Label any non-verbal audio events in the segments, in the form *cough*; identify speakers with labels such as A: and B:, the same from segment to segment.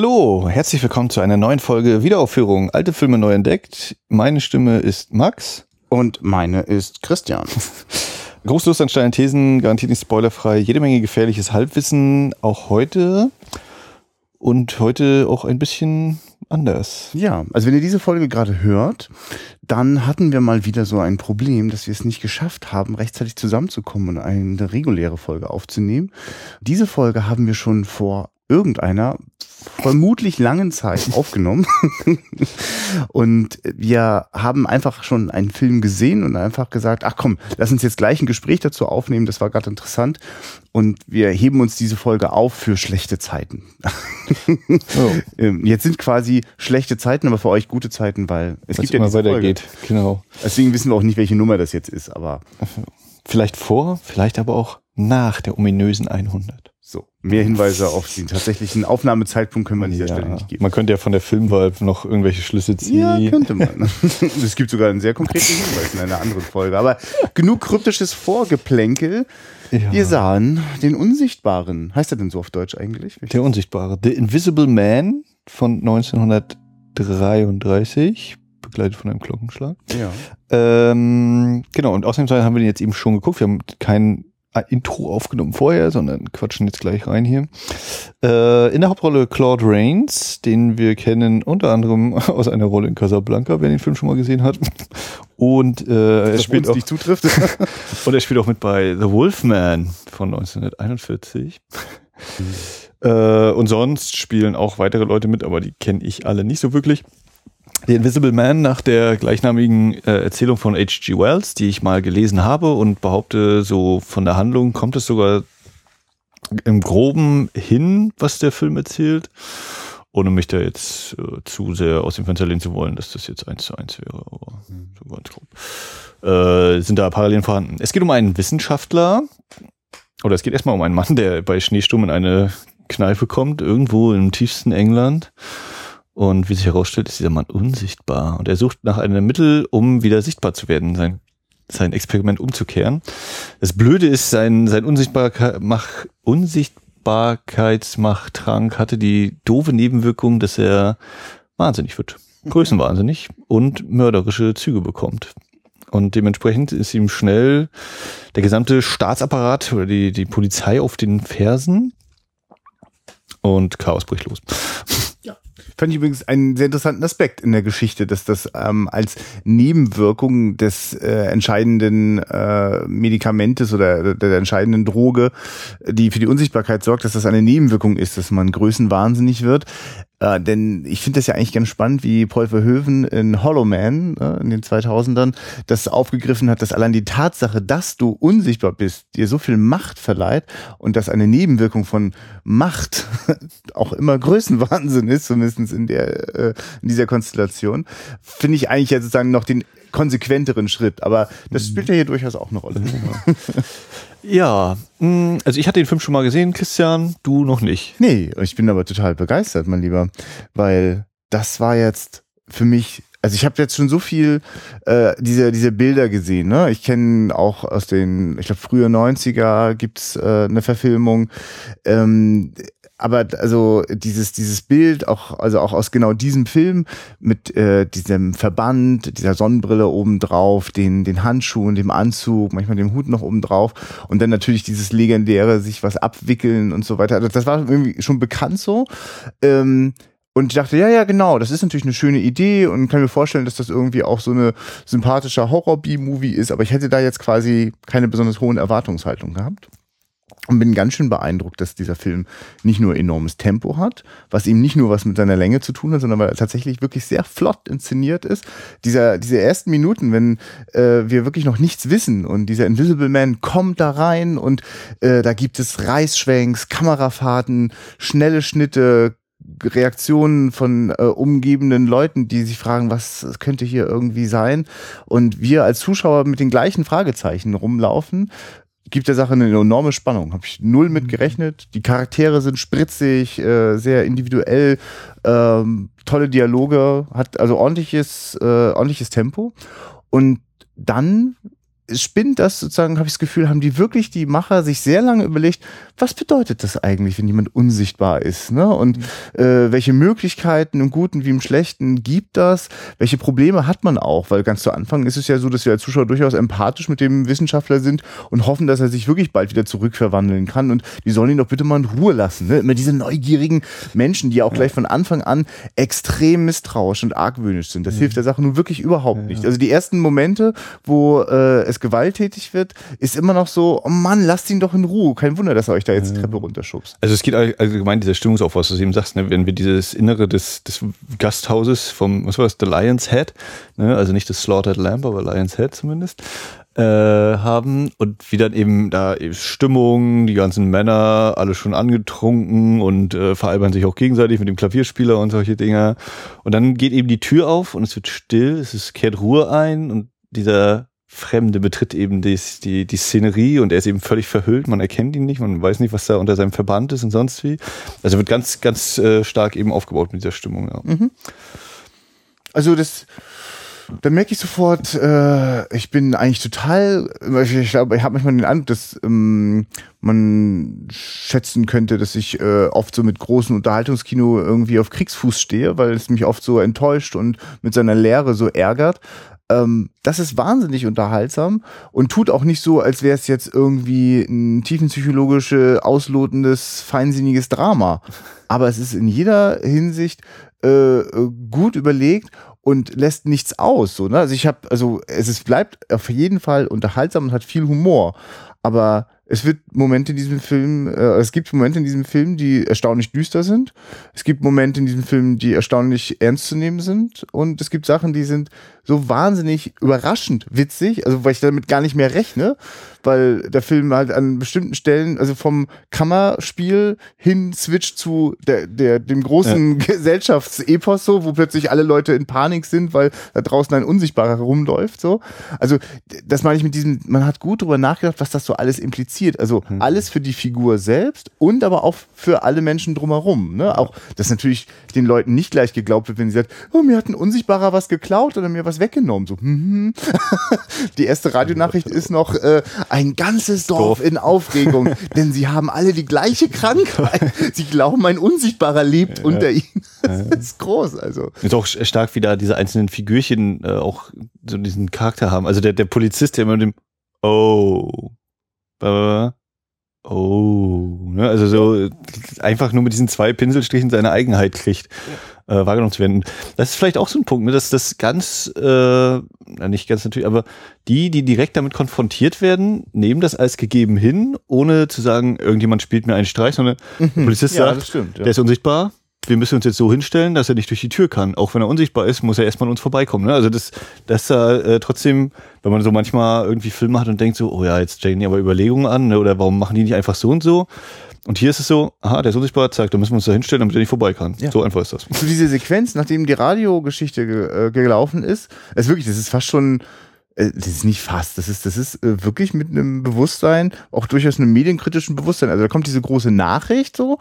A: Hallo, herzlich willkommen zu einer neuen Folge Wiederaufführung. Alte Filme neu entdeckt. Meine Stimme ist Max.
B: Und meine ist Christian. *laughs*
A: Großlust an steinen Thesen, garantiert nicht spoilerfrei. Jede Menge gefährliches Halbwissen, auch heute. Und heute auch ein bisschen anders.
B: Ja, also wenn ihr diese Folge gerade hört, dann hatten wir mal wieder so ein Problem, dass wir es nicht geschafft haben, rechtzeitig zusammenzukommen und eine reguläre Folge aufzunehmen. Diese Folge haben wir schon vor irgendeiner vermutlich langen Zeit aufgenommen. *laughs* und wir haben einfach schon einen Film gesehen und einfach gesagt, ach komm, lass uns jetzt gleich ein Gespräch dazu aufnehmen, das war gerade interessant. Und wir heben uns diese Folge auf für schlechte Zeiten. oh. *laughs* Jetzt sind quasi schlechte Zeiten, aber für euch gute Zeiten, weil
A: es Weil's gibt ja diese weitergeht.
B: Genau. Deswegen wissen wir auch nicht, welche Nummer das jetzt ist, aber
A: vielleicht vor, vielleicht aber auch nach der ominösen 100.
B: So, mehr Hinweise auf den tatsächlichen Aufnahmezeitpunkt können wir an dieser ja, Stelle nicht geben.
A: Man könnte ja von der Filmwahl noch irgendwelche Schlüsse ziehen.
B: Ja, könnte man. *laughs* es gibt sogar einen sehr konkreten Hinweis in einer anderen Folge. Aber genug kryptisches Vorgeplänkel. Ja. Wir sahen den Unsichtbaren. Heißt er denn so auf Deutsch eigentlich?
A: Der Unsichtbare. The Invisible Man von 1933 begleitet von einem Glockenschlag.
B: Ja.
A: Ähm, genau, und außerdem haben wir den jetzt eben schon geguckt. Wir haben keinen Intro aufgenommen vorher, sondern quatschen jetzt gleich rein hier. Äh, in der Hauptrolle Claude Rains, den wir kennen unter anderem *laughs* aus einer Rolle in Casablanca, wer den Film schon mal gesehen hat. Und äh, er spielt auch,
B: zutrifft. *laughs*
A: und er spielt auch mit bei The Wolfman von 1941. Mhm. Äh, und sonst spielen auch weitere Leute mit, aber die kenne ich alle nicht so wirklich. The Invisible Man nach der gleichnamigen äh, Erzählung von H.G. Wells, die ich mal gelesen habe und behaupte, so von der Handlung kommt es sogar im Groben hin, was der Film erzählt, ohne mich da jetzt äh, zu sehr aus dem Fenster lehnen zu wollen, dass das jetzt eins zu eins wäre, aber mhm. so ganz grob. Äh, sind da Parallelen vorhanden. Es geht um einen Wissenschaftler, oder es geht erstmal um einen Mann, der bei Schneesturm in eine Kneipe kommt, irgendwo im tiefsten England und wie sich herausstellt, ist dieser Mann unsichtbar. Und er sucht nach einem Mittel, um wieder sichtbar zu werden, sein, sein Experiment umzukehren. Das Blöde ist, sein, sein Unsichtbarkeit, Unsichtbarkeitsmachttrank hatte die doofe Nebenwirkung, dass er wahnsinnig wird. *laughs* Größenwahnsinnig und mörderische Züge bekommt. Und dementsprechend ist ihm schnell der gesamte Staatsapparat oder die, die Polizei auf den Fersen und Chaos bricht los.
B: Fand ich übrigens einen sehr interessanten Aspekt in der Geschichte, dass das ähm, als Nebenwirkung des äh, entscheidenden äh, Medikamentes oder der entscheidenden Droge, die für die Unsichtbarkeit sorgt, dass das eine Nebenwirkung ist, dass man größenwahnsinnig wird. Äh, denn ich finde das ja eigentlich ganz spannend, wie Paul Verhoeven in Hollow Man äh, in den 2000ern das aufgegriffen hat, dass allein die Tatsache, dass du unsichtbar bist, dir so viel Macht verleiht und dass eine Nebenwirkung von Macht *laughs* auch immer Größenwahnsinn ist, zumindest in, der, äh, in dieser Konstellation, finde ich eigentlich ja sozusagen noch den konsequenteren Schritt. Aber das spielt ja hier durchaus auch eine Rolle. *laughs*
A: Ja, mm, also ich hatte den Film schon mal gesehen, Christian, du noch nicht.
B: Nee, ich bin aber total begeistert, mein Lieber, weil das war jetzt für mich also ich habe jetzt schon so viel äh, diese, diese Bilder gesehen. Ne? Ich kenne auch aus den, ich glaube, frühe 90er gibt's äh, eine Verfilmung. Ähm, aber also dieses dieses Bild auch also auch aus genau diesem Film mit äh, diesem Verband, dieser Sonnenbrille oben drauf, den den Handschuhen, dem Anzug, manchmal dem Hut noch oben drauf und dann natürlich dieses legendäre sich was abwickeln und so weiter. Also das war irgendwie schon bekannt so. Ähm, und ich dachte, ja, ja, genau, das ist natürlich eine schöne Idee und kann mir vorstellen, dass das irgendwie auch so eine sympathische Horror-B-Movie ist, aber ich hätte da jetzt quasi keine besonders hohen Erwartungshaltung gehabt und bin ganz schön beeindruckt, dass dieser Film nicht nur enormes Tempo hat, was ihm nicht nur was mit seiner Länge zu tun hat, sondern weil er tatsächlich wirklich sehr flott inszeniert ist. Dieser, diese ersten Minuten, wenn äh, wir wirklich noch nichts wissen und dieser Invisible Man kommt da rein und äh, da gibt es Reißschwenks, Kamerafahrten, schnelle Schnitte, Reaktionen von äh, umgebenden Leuten, die sich fragen, was könnte hier irgendwie sein? Und wir als Zuschauer mit den gleichen Fragezeichen rumlaufen, gibt der Sache eine enorme Spannung. Habe ich null mit mhm. gerechnet. Die Charaktere sind spritzig, äh, sehr individuell, ähm, tolle Dialoge, hat also ordentliches, äh, ordentliches Tempo. Und dann spinnt das sozusagen, habe ich das Gefühl, haben die wirklich die Macher sich sehr lange überlegt, was bedeutet das eigentlich, wenn jemand unsichtbar ist? Ne? Und mhm. äh, welche Möglichkeiten im Guten wie im Schlechten gibt das? Welche Probleme hat man auch? Weil ganz zu Anfang ist es ja so, dass wir als Zuschauer durchaus empathisch mit dem Wissenschaftler sind und hoffen, dass er sich wirklich bald wieder zurückverwandeln kann. Und die sollen ihn doch bitte mal in Ruhe lassen. Ne? Immer diese neugierigen Menschen, die ja auch gleich von Anfang an extrem misstrauisch und argwöhnisch sind. Das mhm. hilft der Sache nun wirklich überhaupt nicht. Also die ersten Momente, wo äh, es gewalttätig wird, ist immer noch so, oh Mann, lasst ihn doch in Ruhe. Kein Wunder, dass er euch da jetzt die Treppe runterschubst.
A: Also es geht allgemein dieser Stimmungsaufbau, was du eben sagst, ne? wenn wir dieses Innere des, des Gasthauses vom, was war das, The Lion's Head, ne? also nicht das Slaughtered Lamb, aber Lion's Head zumindest, äh, haben und wie dann eben da Stimmung, die ganzen Männer, alle schon angetrunken und äh, veralbern sich auch gegenseitig mit dem Klavierspieler und solche Dinge. Und dann geht eben die Tür auf und es wird still, es ist, kehrt Ruhe ein und dieser Fremde betritt eben die, die, die Szenerie und er ist eben völlig verhüllt, man erkennt ihn nicht, man weiß nicht, was da unter seinem Verband ist und sonst wie. Also wird ganz, ganz äh, stark eben aufgebaut mit dieser Stimmung. Ja. Mhm.
B: Also das, da merke ich sofort, äh, ich bin eigentlich total, ich glaube, ich habe manchmal den Eindruck, dass ähm, man schätzen könnte, dass ich äh, oft so mit großem Unterhaltungskino irgendwie auf Kriegsfuß stehe, weil es mich oft so enttäuscht und mit seiner Lehre so ärgert. Ähm, das ist wahnsinnig unterhaltsam und tut auch nicht so, als wäre es jetzt irgendwie ein tiefenpsychologische, auslotendes, feinsinniges Drama. Aber es ist in jeder Hinsicht äh, gut überlegt und lässt nichts aus. So, ne? Also ich habe, also es ist, bleibt auf jeden Fall unterhaltsam und hat viel Humor. Aber es wird Momente in diesem Film, äh, es gibt Momente in diesem Film, die erstaunlich düster sind. Es gibt Momente in diesem Film, die erstaunlich ernst zu nehmen sind. Und es gibt Sachen, die sind so wahnsinnig überraschend witzig, also weil ich damit gar nicht mehr rechne, weil der Film halt an bestimmten Stellen, also vom Kammerspiel hin switcht zu der, der, dem großen ja. Gesellschaftsepos so, wo plötzlich alle Leute in Panik sind, weil da draußen ein Unsichtbarer rumläuft, so. Also, das meine ich mit diesem, man hat gut drüber nachgedacht, was das so alles impliziert. Also, mhm. alles für die Figur selbst und aber auch für alle Menschen drumherum, ne? Auch, dass natürlich den Leuten nicht gleich geglaubt wird, wenn sie sagt, oh, mir hat ein Unsichtbarer was geklaut oder mir was weggenommen. So, hm, *laughs* Die erste Radionachricht ist noch äh, ein ganzes Dorf, Dorf in Aufregung, *laughs* denn sie haben alle die gleiche Krankheit. Sie glauben, ein Unsichtbarer lebt ja. unter ihnen. Das ist groß. Also
A: ist auch stark, wie da diese einzelnen Figürchen äh, auch so diesen Charakter haben. Also der, der Polizist, der immer mit dem Oh, äh, Oh, ne? also so einfach nur mit diesen zwei Pinselstrichen seine Eigenheit kriegt, ja. äh, wahrgenommen zu werden. Das ist vielleicht auch so ein Punkt, ne? dass das ganz, äh, nicht ganz natürlich, aber die, die direkt damit konfrontiert werden, nehmen das als gegeben hin, ohne zu sagen, irgendjemand spielt mir einen Streich, sondern mhm. Polizist ja, sagt, stimmt, ja. der ist unsichtbar, wir müssen uns jetzt so hinstellen, dass er nicht durch die Tür kann. Auch wenn er unsichtbar ist, muss er erstmal an uns vorbeikommen. Ne? Also das, das da äh, trotzdem, wenn man so manchmal irgendwie Filme hat und denkt so, oh ja, jetzt stellen die aber Überlegungen an, ne? oder warum machen die nicht einfach so und so? Und hier ist es so, aha, der ist unsichtbar, zeigt, da müssen wir uns da hinstellen, damit er nicht vorbei kann. Ja. So einfach ist das.
B: So diese Sequenz, nachdem die Radiogeschichte ge äh, gelaufen ist, ist wirklich, das ist fast schon das ist nicht fast, das ist, das ist äh, wirklich mit einem Bewusstsein, auch durchaus einem medienkritischen Bewusstsein. Also da kommt diese große Nachricht so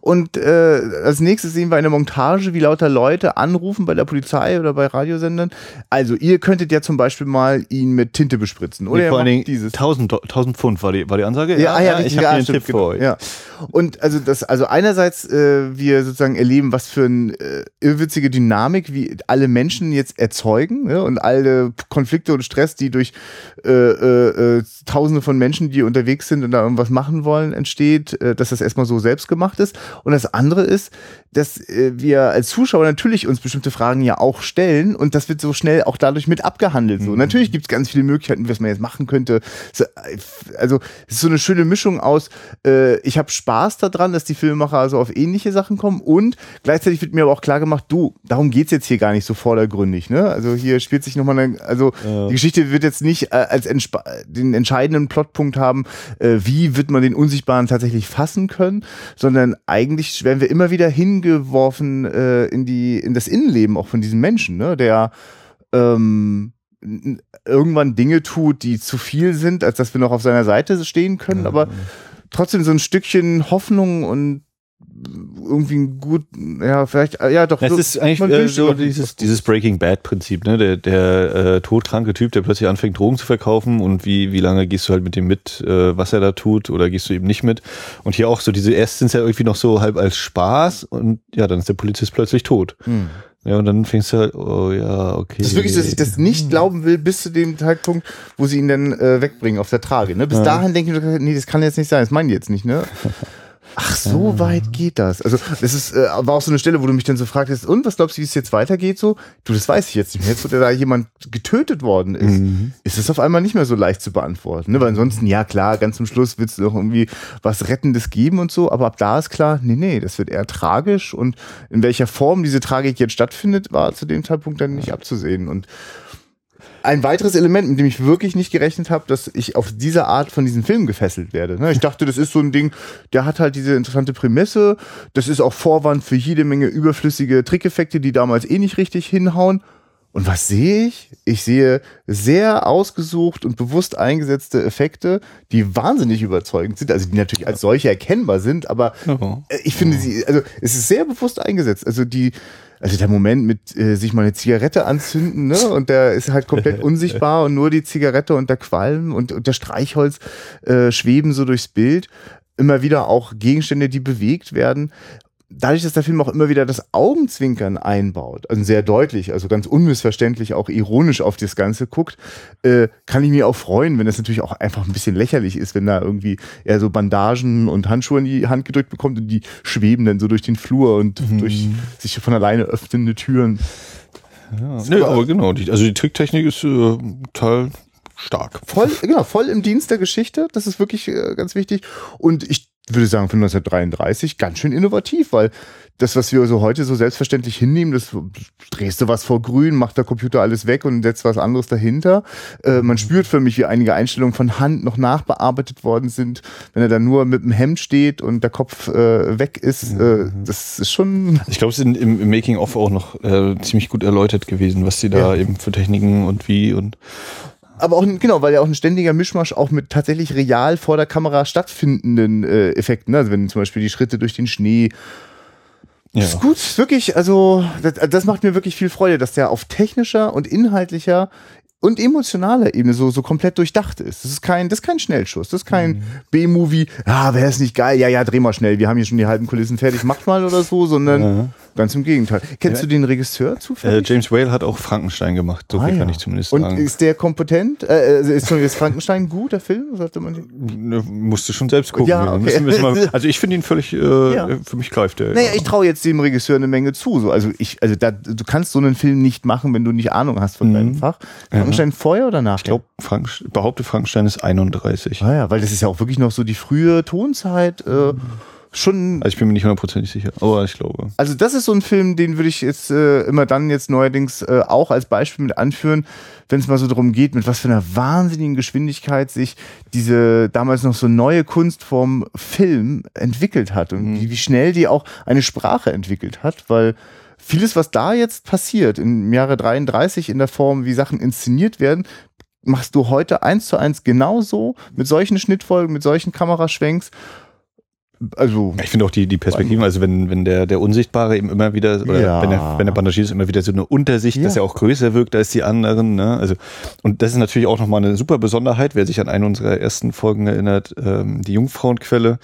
B: und äh, als nächstes sehen wir eine Montage, wie lauter Leute anrufen bei der Polizei oder bei Radiosendern. Also ihr könntet ja zum Beispiel mal ihn mit Tinte bespritzen. Oder
A: nee, vor allen Dingen dieses 1000, 1000 Pfund war die, war die Ansage?
B: Ja, ja, ja, ja ich habe einen Tipp genau, für euch. Ja. Und also das, also einerseits äh, wir sozusagen erleben, was für eine äh, irrwitzige Dynamik, wie alle Menschen jetzt erzeugen ja, und alle Konflikte und Stress, die durch äh, äh, äh, Tausende von Menschen, die unterwegs sind und da irgendwas machen wollen, entsteht, äh, dass das erstmal so selbst gemacht ist. Und das andere ist, dass äh, wir als Zuschauer natürlich uns bestimmte Fragen ja auch stellen und das wird so schnell auch dadurch mit abgehandelt. So. Mhm. Natürlich gibt es ganz viele Möglichkeiten, was man jetzt machen könnte. Also es ist so eine schöne Mischung aus, äh, ich habe Spaß daran, dass die Filmemacher also auf ähnliche Sachen kommen und gleichzeitig wird mir aber auch klar gemacht, du, darum geht's jetzt hier gar nicht so vordergründig. Ne? Also hier spielt sich nochmal eine, also ja. die Geschichte wird jetzt nicht äh, als den entscheidenden Plotpunkt haben, äh, wie wird man den Unsichtbaren tatsächlich fassen können, sondern eigentlich werden wir immer wieder hingeworfen äh, in die in das Innenleben auch von diesem Menschen, ne? der ähm, irgendwann Dinge tut, die zu viel sind, als dass wir noch auf seiner Seite stehen können, ja. aber trotzdem so ein Stückchen Hoffnung und irgendwie ein gut, ja, vielleicht, ja doch.
A: Das
B: so,
A: ist eigentlich äh, so dieses, dieses Breaking Bad Prinzip, ne? Der, der äh, todkranke Typ, der plötzlich anfängt, Drogen zu verkaufen und wie, wie lange gehst du halt mit dem mit, äh, was er da tut, oder gehst du eben nicht mit? Und hier auch so, diese erst sind ja irgendwie noch so halb als Spaß und ja, dann ist der Polizist plötzlich tot.
B: Hm.
A: Ja, und dann fängst du halt, oh ja, okay.
B: Das ist wirklich, so, dass ich das nicht glauben will, bis zu dem Zeitpunkt, wo sie ihn dann äh, wegbringen auf der Trage. Ne? Bis
A: Ja.
B: dahin denke ich, mir, nee, das kann jetzt nicht sein, das meinen die jetzt nicht, ne? *laughs* Ach, so weit geht das. Also, das ist, äh, war auch so eine Stelle, wo du mich dann so fragtest, und was glaubst du, wie es jetzt weitergeht so? Du, das weiß ich jetzt nicht mehr. Jetzt, wo da jemand getötet worden ist,
A: Mhm.
B: ist es auf einmal nicht mehr so leicht zu beantworten. Ne? Weil ansonsten, ja klar, ganz zum Schluss wird es noch irgendwie was Rettendes geben und so, aber ab da ist klar, nee, nee, das wird eher tragisch und in welcher Form diese Tragik jetzt stattfindet, war zu dem Zeitpunkt dann nicht abzusehen. Und ein weiteres Element, mit dem ich wirklich nicht gerechnet habe, dass ich auf diese Art von diesem Film gefesselt werde. Ne? Ich dachte, das ist so ein Ding, der hat halt diese interessante Prämisse. Das ist auch Vorwand für jede Menge überflüssige Trickeffekte, die damals eh nicht richtig hinhauen. Und was sehe ich? Ich sehe sehr ausgesucht und bewusst eingesetzte Effekte, die wahnsinnig überzeugend sind, also die natürlich als solche erkennbar sind, aber äh, ich finde sie, also es ist sehr bewusst eingesetzt. Also die, also der Moment mit äh, sich mal eine Zigarette anzünden, ne? Und der ist halt komplett *laughs* unsichtbar und nur die Zigarette und der Qualm und, und der Streichholz äh, schweben so durchs Bild. Immer wieder auch Gegenstände, die bewegt werden. Dadurch, dass der Film auch immer wieder das Augenzwinkern einbaut, also sehr deutlich, also ganz unmissverständlich auch ironisch auf das Ganze guckt, äh, kann ich mich auch freuen, wenn das natürlich auch einfach ein bisschen lächerlich ist, wenn da irgendwie er so Bandagen und Handschuhe in die Hand gedrückt bekommt und die schweben dann so durch den Flur und durch sich von alleine öffnende Türen.
A: Ja. Nee, aber genau, die, also die Tricktechnik ist äh, total stark.
B: Voll, genau, voll im Dienst der Geschichte. Das ist wirklich äh, ganz wichtig. Und ich würde sagen, für 1933 ganz schön innovativ, weil das, was wir so heute so selbstverständlich hinnehmen, das drehst du was vor grün, macht der Computer alles weg und setzt was anderes dahinter. Äh, man spürt für mich, wie einige Einstellungen von Hand noch nachbearbeitet worden sind. Wenn er dann nur mit dem Hemd steht und der Kopf äh, weg ist, äh, das ist schon
A: Ich glaube, es ist im, Making-of auch noch äh, ziemlich gut erläutert gewesen, was die da
B: Ja.
A: eben für Techniken und wie und
B: aber auch, genau, weil ja auch ein ständiger Mischmasch auch mit tatsächlich real vor der Kamera stattfindenden äh, Effekten, ne? also wenn zum Beispiel die Schritte durch den Schnee.
A: ja.
B: Ist gut, wirklich, also das, das macht mir wirklich viel Freude, dass der auf technischer und inhaltlicher und emotionaler Ebene so, so komplett durchdacht ist. Das ist kein, das ist kein Schnellschuss, das ist kein B-Movie, ah, wäre es nicht geil, ja, ja, dreh mal schnell, wir haben hier schon die halben Kulissen fertig, macht mal oder so, sondern
A: Ja.
B: Ganz im Gegenteil. Kennst du den Regisseur
A: Äh,
B: zufällig?
A: James Whale hat auch Frankenstein gemacht, so
B: Ah,
A: viel kann
B: ja.
A: ich zumindest
B: Und
A: sagen.
B: ist der kompetent? Äh, äh, ist, ist Frankenstein gut, der Film? Sollte man?
A: Ne, musst du schon selbst gucken.
B: Ja, okay.
A: müssen- müssen mal, *laughs* also ich finde ihn völlig, äh,
B: Ja.
A: für mich greift der.
B: Naja, ich traue jetzt dem Regisseur eine Menge zu. So, also ich, also da, du kannst so einen Film nicht machen, wenn du nicht Ahnung hast von
A: Mhm.
B: deinem Fach. Frankenstein vorher oder nachher?
A: Ich glaube, Frank, behaupte Frankenstein ist 31.
B: Ah ja, weil das ist ja auch wirklich noch so die frühe Tonzeit. Äh, schon.
A: Also ich bin mir nicht hundertprozentig sicher, aber ich glaube.
B: Also das ist so ein Film, den würde ich jetzt äh, immer dann jetzt neuerdings äh, auch als Beispiel mit anführen, wenn es mal so darum geht, mit was für einer wahnsinnigen Geschwindigkeit sich diese damals noch so neue Kunstform Film entwickelt hat und wie, wie schnell die auch eine Sprache entwickelt hat, weil vieles, was da jetzt passiert im Jahre 33 in der Form, wie Sachen inszeniert werden, machst du heute eins zu eins genauso mit solchen Schnittfolgen, mit solchen Kameraschwenks. Also
A: Ich finde auch die, die Perspektiven, also wenn, wenn der, der Unsichtbare eben immer wieder, oder
B: Ja.
A: wenn, er, wenn er bandagiert ist, immer wieder so eine Untersicht,
B: Ja.
A: dass er auch größer wirkt als die anderen. Ne? Also, und das ist natürlich auch nochmal eine super Besonderheit, wer sich an eine unserer ersten Folgen erinnert, ähm, die Jungfrauenquelle,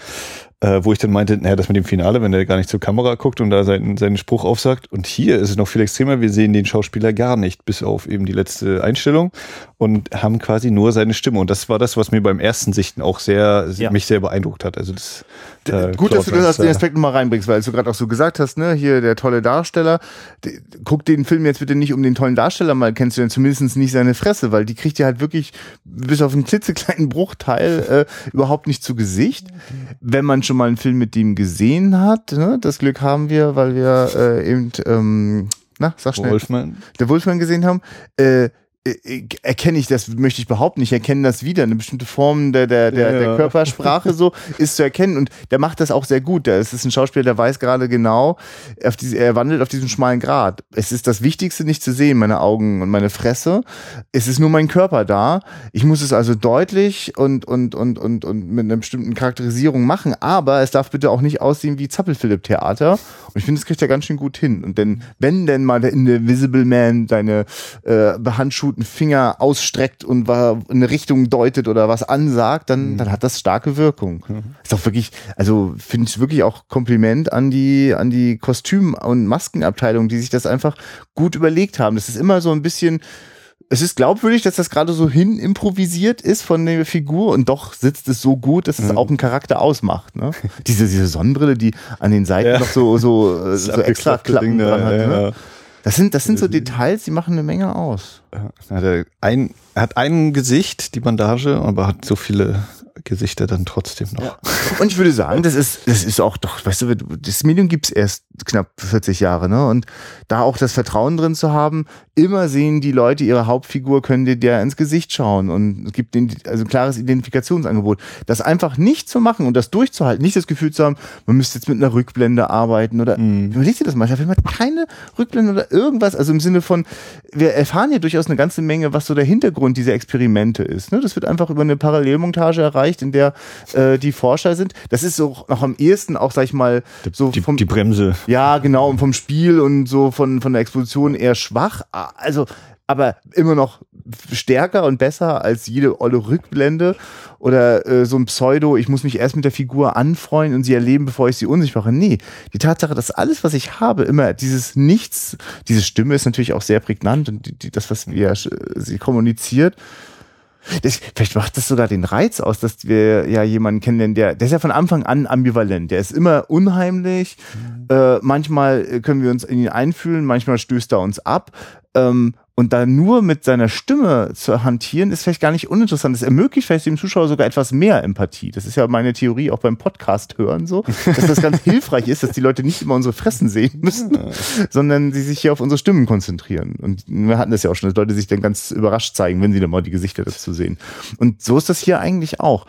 A: äh, wo ich dann meinte, naja, das mit dem Finale, wenn der gar nicht zur Kamera guckt und da seinen, seinen Spruch aufsagt. Und hier ist es noch viel extremer, wir sehen den Schauspieler gar nicht, bis auf eben die letzte Einstellung und haben quasi nur seine Stimme. Und das war das, was mir beim ersten Sichten auch sehr,
B: Ja.
A: mich sehr beeindruckt hat. Also das, äh,
B: Gut, dass du das den
A: Racer.
B: Aspekt nochmal reinbringst, weil du gerade auch so gesagt hast, ne, hier der tolle Darsteller. D- Guck den Film jetzt bitte nicht um den tollen Darsteller mal kennenzulernen, zumindest nicht seine Fresse, weil die kriegt ja halt wirklich bis auf einen klitzekleinen Bruchteil äh, überhaupt nicht zu Gesicht. Wenn man schon mal einen Film mit dem gesehen hat, ne, das Glück haben wir, weil wir äh, eben, ähm, na, sag schnell,
A: Wolfman.
B: der Wolfman gesehen haben, äh, äh, erkenne ich das, möchte ich behaupten, ich erkenne das wieder. Eine bestimmte Form der, der, der,
A: Ja.
B: der Körpersprache so *laughs* ist zu erkennen und der macht das auch sehr gut. Der ist ein Schauspieler, der weiß gerade genau, diese, er wandelt auf diesem schmalen Grat. Es ist das Wichtigste nicht zu sehen, meine Augen und meine Fresse. Es ist nur mein Körper da. Ich muss es also deutlich und, und, und, und, und mit einer bestimmten Charakterisierung machen, aber es darf bitte auch nicht aussehen wie Zappel-Philipp-Theater. Und ich finde, das kriegt er ganz schön gut hin. Und denn, wenn denn mal der Invisible Man seine äh, behandschuhten Finger ausstreckt und wa- in eine Richtung deutet oder was ansagt, dann, dann hat das starke Wirkung. Ist auch wirklich, also finde ich wirklich auch Kompliment an die, an die Kostüm- und Maskenabteilung, die sich das einfach gut überlegt haben. Das ist immer so ein bisschen, es ist glaubwürdig, dass das gerade so hin improvisiert ist von der Figur und doch sitzt es so gut, dass es auch einen Charakter ausmacht. Ne? *laughs* diese, diese Sonnenbrille, die an den Seiten
A: Ja.
B: noch so, so, *laughs* äh, so extra Klappen
A: Ding
B: dran hat.
A: ja,
B: Ne?
A: ja.
B: Das sind, das sind so Details, die machen eine Menge aus.
A: Ja, Hat er, ein, er hat ein Gesicht, die Bandage, aber hat so viele Gesichter dann trotzdem noch.
B: Und ich würde sagen, das ist, das ist auch doch, weißt du, das Medium gibt's erst knapp 40 Jahre, ne? Und da auch das Vertrauen drin zu haben, immer sehen die Leute ihre Hauptfigur, können dir der ins Gesicht schauen und es gibt den, also ein klares Identifikationsangebot. Das einfach nicht zu machen und das durchzuhalten, nicht das Gefühl zu haben, man müsste jetzt mit einer Rückblende arbeiten oder
A: Mhm.
B: überleg dir das mal, da will man keine Rückblende oder irgendwas, also im Sinne von, wir erfahren ja durchaus eine ganze Menge, was so der Hintergrund dieser Experimente ist. Ne? Das wird einfach über eine Parallelmontage erreicht, in der äh, die Forscher sind. Das ist so noch am ehesten auch, sag ich mal, so
A: Die,
B: vom
A: die Bremse.
B: ja, genau, und vom Spiel und so von, von der Exposition eher schwach. Also, aber immer noch stärker und besser als jede olle Rückblende oder äh, so ein Pseudo, ich muss mich erst mit der Figur anfreunden und sie erleben, bevor ich sie unsichtbar mache. Nee, die Tatsache, dass alles, was ich habe, immer dieses Nichts, diese Stimme ist natürlich auch sehr prägnant und die, die, das, was wir, äh, sie kommuniziert, das, vielleicht macht das sogar den Reiz aus, dass wir ja jemanden kennenlernen, der, der ist ja von Anfang an ambivalent. Der ist immer unheimlich. Äh, manchmal äh, können wir uns in ihn einfühlen, manchmal stößt er uns ab. Ähm, und da nur mit seiner Stimme zu hantieren, ist vielleicht gar nicht uninteressant. Das ermöglicht vielleicht dem Zuschauer sogar etwas mehr Empathie. Das ist ja meine Theorie auch beim Podcast hören so, dass das ganz *laughs* hilfreich ist, dass die Leute nicht immer unsere Fressen sehen müssen, sondern sie sich hier auf unsere Stimmen konzentrieren. Und wir hatten das ja auch schon, dass Leute sich dann ganz überrascht zeigen, wenn sie dann mal die Gesichter dazu sehen. Und so ist das hier eigentlich auch.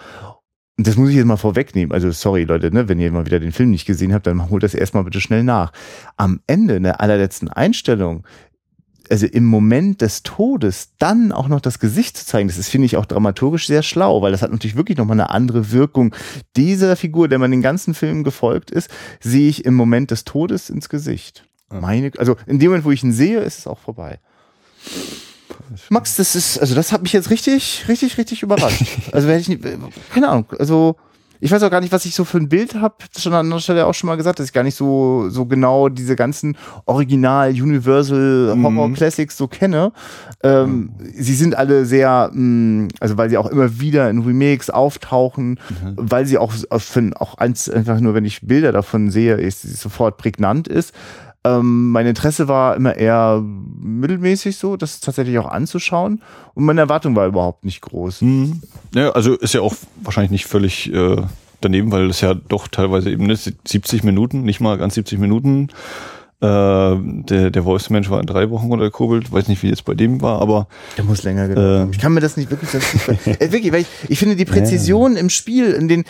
B: Und das muss ich jetzt mal vorwegnehmen. Also sorry, Leute, ne, wenn ihr mal wieder den Film nicht gesehen habt, dann holt das erstmal bitte schnell nach. Am Ende, in der allerletzten Einstellung, also im Moment des Todes dann auch noch das Gesicht zu zeigen, das ist, finde ich, auch dramaturgisch sehr schlau, weil das hat natürlich wirklich nochmal eine andere Wirkung. Dieser Figur, der man den ganzen Film gefolgt ist, sehe ich im Moment des Todes ins Gesicht. Meine, also in dem Moment, wo ich ihn sehe, ist es auch vorbei. Max, das ist, also das hat mich jetzt richtig, richtig, richtig überrascht. *laughs* Also hätte ich nicht, keine Ahnung, also ich weiß auch gar nicht, was ich so für ein Bild habe. Schon an anderer Stelle auch schon mal gesagt, dass ich gar nicht so, so genau diese ganzen Original Universal Horror Classics so kenne. Ähm, Sie sind alle sehr, mh, also weil sie auch immer wieder in Remakes auftauchen, weil sie auch, auch, für, auch eins, einfach nur, wenn ich Bilder davon sehe, ist, ist sofort prägnant ist. Ähm, mein Interesse war immer eher mittelmäßig so, das tatsächlich auch anzuschauen. Und meine Erwartung war überhaupt nicht groß.
A: Mhm. Ja, also ist ja auch wahrscheinlich nicht völlig äh, daneben, weil es ja doch teilweise eben ne, 70 Minuten, nicht mal ganz 70 Minuten. Äh, der, der Voice-Mensch war in drei Wochen runtergekurbelt. Weiß nicht, wie jetzt bei dem war, aber
B: Der muss länger gedauert.
A: Ähm.
B: Ich kann mir das nicht wirklich, das *laughs* nicht äh, wirklich, weil ich, ich finde die Präzision im Spiel, in den,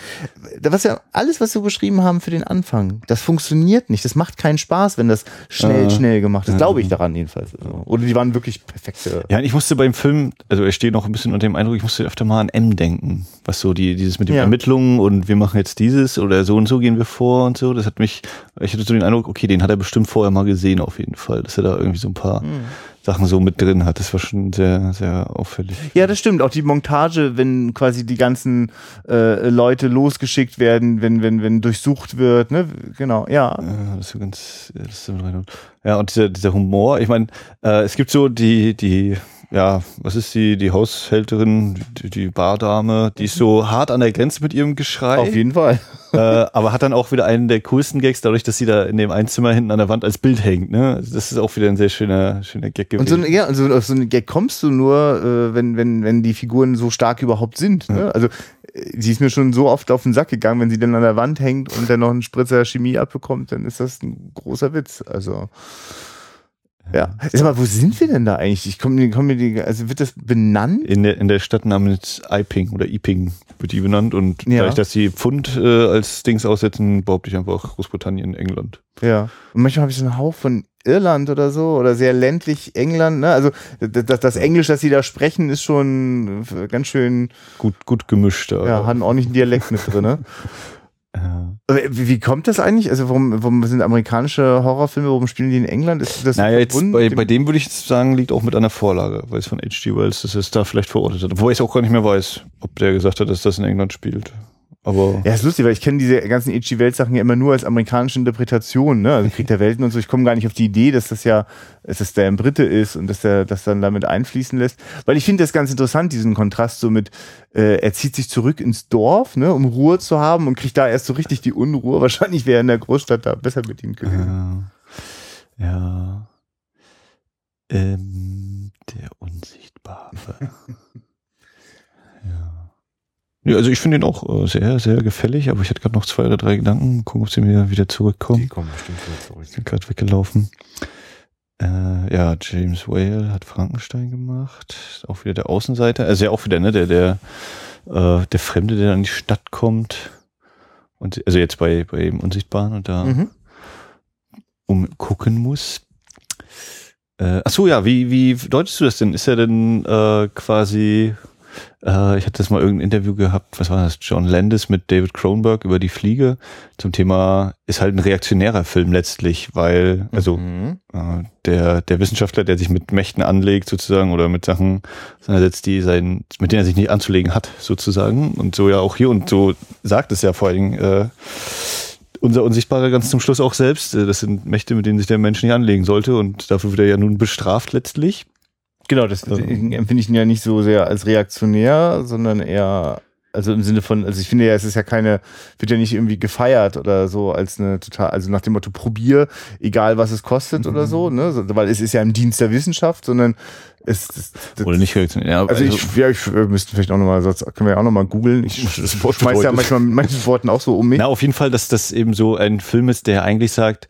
B: was ja alles, was wir beschrieben haben für den Anfang, das funktioniert nicht. Das macht keinen Spaß, wenn das schnell,
A: Äh.
B: schnell gemacht ist. Glaube ich daran jedenfalls. Also, Oder die waren wirklich perfekte.
A: ja, ich musste beim Film, also er steht noch ein bisschen unter dem Eindruck, ich musste öfter mal an M denken, was so die, dieses mit den
B: Ja.
A: Ermittlungen und wir machen jetzt dieses oder so und so gehen wir vor und so. Das hat mich, ich hatte so den Eindruck, okay, den hat er bestimmt vorher mal gesehen auf jeden Fall, dass er da irgendwie so ein paar
B: Hm.
A: Sachen so mit drin hat. Das war schon sehr, sehr auffällig.
B: Ja, das stimmt. Auch die Montage, wenn quasi die ganzen äh, Leute losgeschickt werden, wenn, wenn, wenn durchsucht wird, ne? Genau, ja.
A: Ja, das ist ganz, das ist ja und dieser, dieser Humor, ich meine, äh, es gibt so die, die, ja, was ist die, die Haushälterin, die, die Bardame, die ist so hart an der Grenze mit ihrem Geschrei,
B: Auf jeden Fall. *laughs*
A: äh, aber hat dann auch wieder einen der coolsten Gags, dadurch, dass sie da in dem Einzimmer hinten an der Wand als Bild hängt, ne? Also das ist auch wieder ein sehr schöner, schöner Gag
B: Und
A: gewesen.
B: so, ein- ja, und so, auf so einen Gag kommst du nur, äh, wenn, wenn, wenn die Figuren so stark überhaupt sind. Ne? Also äh, sie ist mir schon so oft auf den Sack gegangen, wenn sie dann an der Wand hängt und dann noch einen Spritzer Chemie abbekommt, dann ist das ein großer Witz. Also Ja. Sag mal, wo sind wir denn da eigentlich? Ich komme komm also wird das benannt?
A: In der, in der Stadt namens Iping oder Iping wird die benannt und
B: Ja.
A: dadurch, dass sie Pfund äh, als Dings aussetzen, behaupte ich einfach Großbritannien, England.
B: Ja. Und manchmal habe ich so einen Hauch von Irland oder so oder sehr ländlich England. Ne? Also das, das, Englisch, das sie da sprechen, ist schon ganz schön,
A: Gut, gut gemischt. da.
B: ja, hat einen ordentlichen Dialekt mit drin. Ne? *laughs*
A: Ja.
B: Aber Wie, kommt das eigentlich? Also warum, warum sind amerikanische Horrorfilme, warum spielen die in England? Ist das
A: Naja, jetzt bei,
B: dem-
A: bei dem würde ich jetzt sagen, liegt auch mit einer Vorlage, weil es von H.G. Wells, dass es da vielleicht verortet hat. Obwohl ich es auch gar nicht mehr weiß, ob der gesagt hat, dass das in England spielt. Aber
B: Ja, ist lustig, weil ich kenne diese ganzen H.G. Wells-Sachen ja immer nur als amerikanische Interpretation, ne? Also Krieg der *laughs* Welten und so. Ich komme gar nicht auf die Idee, dass das ja, dass das der ein Brite ist und dass der das dann damit einfließen lässt. Weil ich finde das ganz interessant, diesen Kontrast so mit, äh, er zieht sich zurück ins Dorf, ne, um Ruhe zu haben und kriegt da erst so richtig die Unruhe. *laughs* Wahrscheinlich wäre er in der Großstadt da besser bedient gewesen.
A: Ja. ja. Ähm, der Unsichtbare. *laughs* ja. Ja. Also ich finde ihn auch äh, sehr, sehr gefällig, aber ich hatte gerade noch zwei oder drei Gedanken. Gucken, ob sie mir wieder zurückkommen.
B: kommen bestimmt wieder zurück.
A: sind gerade weggelaufen. Äh, ja, James Whale hat Frankenstein gemacht. Auch wieder der Außenseiter. Also ja auch wieder, ne, der, der, äh, der Fremde, der in die Stadt kommt. Und also jetzt bei, bei dem Unsichtbaren und da
B: Mhm.
A: umgucken muss. Äh, ach so, ja, wie, wie deutest du das denn? Ist er denn äh, quasi, äh, ich hatte das mal irgendein Interview gehabt, was war das, John Landis mit David Cronenberg über die Fliege zum Thema, ist halt ein reaktionärer Film letztlich, weil, also
B: Mhm.
A: äh, der, der Wissenschaftler, der sich mit Mächten anlegt sozusagen oder mit Sachen auseinandersetzt, die sein, mit denen er sich nicht anzulegen hat sozusagen und so ja auch hier und so sagt es ja vor allen Dingen äh, unser Unsichtbarer ganz zum Schluss auch selbst. Äh, Das sind Mächte, mit denen sich der Mensch nicht anlegen sollte und dafür wird er ja nun bestraft letztlich.
B: Genau, das
A: Also-
B: empfinde ich ihn ja nicht so sehr als reaktionär, sondern eher, also im Sinne von, also ich finde ja, es ist ja keine, wird ja nicht irgendwie gefeiert oder so als eine total, also nach dem Motto, probier, egal was es kostet oder so, ne, so, weil es ist ja im Dienst der Wissenschaft, sondern es, es das,
A: Oder nicht reaktionär. Ja,
B: also, ich, ja, ich, wir müssten vielleicht auch nochmal, können wir ja auch nochmal googeln. Ich
A: Das
B: schmeiß ja manchmal mit manchen Worten auch so um mich.
A: Na, auf jeden Fall, dass das eben so ein Film ist, der eigentlich sagt,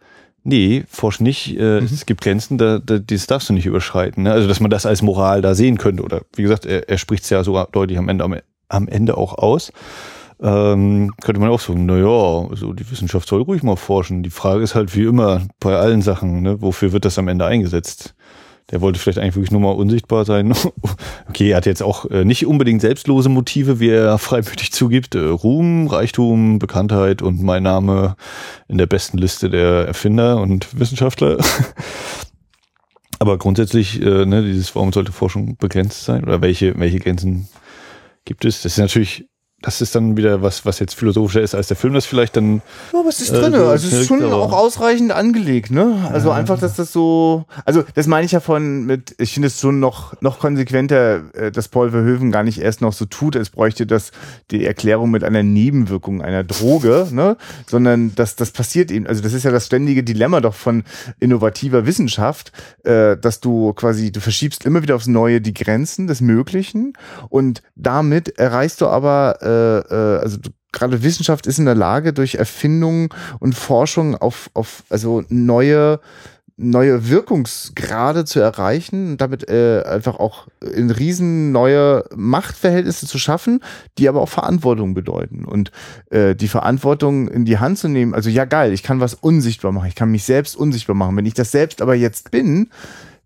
A: nee, forsch nicht, äh, es gibt Grenzen, da, da, das darfst du nicht überschreiten. Ne? Also, dass man das als Moral da sehen könnte. Oder wie gesagt, er, er spricht es ja sogar deutlich am Ende, am, am Ende auch aus. Ähm, könnte man auch sagen, na ja, also die Wissenschaft soll ruhig mal forschen. Die Frage ist halt wie immer bei allen Sachen, ne, wofür wird das am Ende eingesetzt? Der wollte vielleicht eigentlich wirklich nur mal unsichtbar sein. *laughs* Okay, er hat jetzt auch äh, nicht unbedingt selbstlose Motive, wie er *laughs* freimütig zugibt. Äh, Ruhm, Reichtum, Bekanntheit und mein Name in der besten Liste der Erfinder und Wissenschaftler. *laughs* Aber grundsätzlich, äh, ne, dieses, warum sollte Forschung begrenzt sein? Oder welche, welche Grenzen gibt es? Das ist natürlich, das ist dann wieder was, was jetzt philosophischer ist als der Film das vielleicht dann
B: Ja, aber es ist
A: Äh,
B: drin.
A: so
B: also es ist schon auch ausreichend angelegt, ne? Also einfach, dass das so. Also das meine ich ja von mit, ich finde es schon noch, noch konsequenter, äh, dass Paul Verhoeven gar nicht erst noch so tut, als bräuchte das die Erklärung mit einer Nebenwirkung einer Droge, ne? Sondern dass das passiert eben, also das ist ja das ständige Dilemma doch von innovativer Wissenschaft, äh, dass du quasi, du verschiebst immer wieder aufs Neue die Grenzen des Möglichen und damit erreichst du aber, äh, also du gerade Wissenschaft ist in der Lage, durch Erfindungen und Forschung auf, auf also neue, neue Wirkungsgrade zu erreichen und damit äh, einfach auch in riesen neue Machtverhältnisse zu schaffen, die aber auch Verantwortung bedeuten. Und äh, die Verantwortung in die Hand zu nehmen, also ja geil, ich kann was unsichtbar machen, ich kann mich selbst unsichtbar machen. Wenn ich das selbst aber jetzt bin,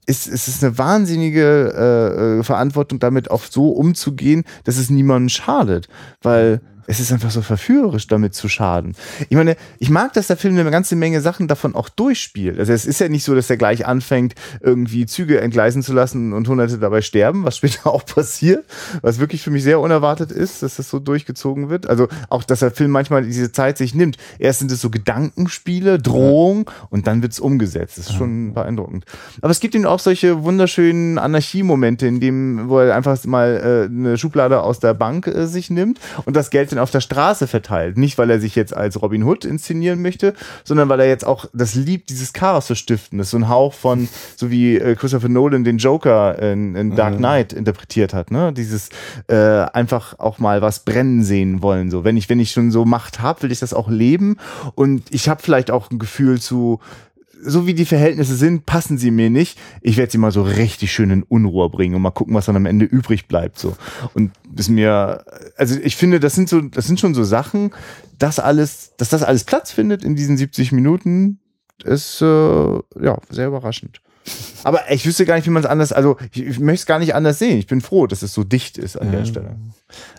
B: ist, ist es eine wahnsinnige äh, äh, Verantwortung, damit auch so umzugehen, dass es niemandem schadet. Weil es ist einfach so verführerisch, damit zu schaden. Ich meine, ich mag, dass der Film eine ganze Menge Sachen davon auch durchspielt. Also es ist ja nicht so, dass er gleich anfängt, irgendwie Züge entgleisen zu lassen und Hunderte dabei sterben, was später *laughs* auch passiert, was wirklich für mich sehr unerwartet ist, dass das so durchgezogen wird. Also auch, dass der Film manchmal diese Zeit sich nimmt. Erst sind es so Gedankenspiele, Drohung und dann wird es umgesetzt. Das ist schon beeindruckend. Aber es gibt ihm auch solche wunderschönen Anarchiemomente, in dem, wo er einfach mal äh, eine Schublade aus der Bank äh, sich nimmt und das Geld dann auf der Straße verteilt. Nicht, weil er sich jetzt als Robin Hood inszenieren möchte, sondern weil er jetzt auch das liebt, dieses Chaos zu stiften. Das ist so ein Hauch von, so wie äh, Christopher Nolan den Joker in, in Dark Knight interpretiert hat. Ne? Dieses äh, einfach auch mal was brennen sehen wollen. So, wenn ich, wenn ich schon so Macht habe, will ich das auch leben. Und ich habe vielleicht auch ein Gefühl zu so wie die Verhältnisse sind, passen sie mir nicht. Ich werde sie mal so richtig schön in Unruhe bringen und mal gucken, was dann am Ende übrig bleibt. So. Und ist mir, also ich finde, das sind so, das sind schon so Sachen, dass alles, dass das alles Platz findet in diesen 70 Minuten, ist äh, ja sehr überraschend. Aber ich wüsste gar nicht, wie man es anders, also ich, ich möchte es gar nicht anders sehen. Ich bin froh, dass es so dicht ist an ja. der Stelle.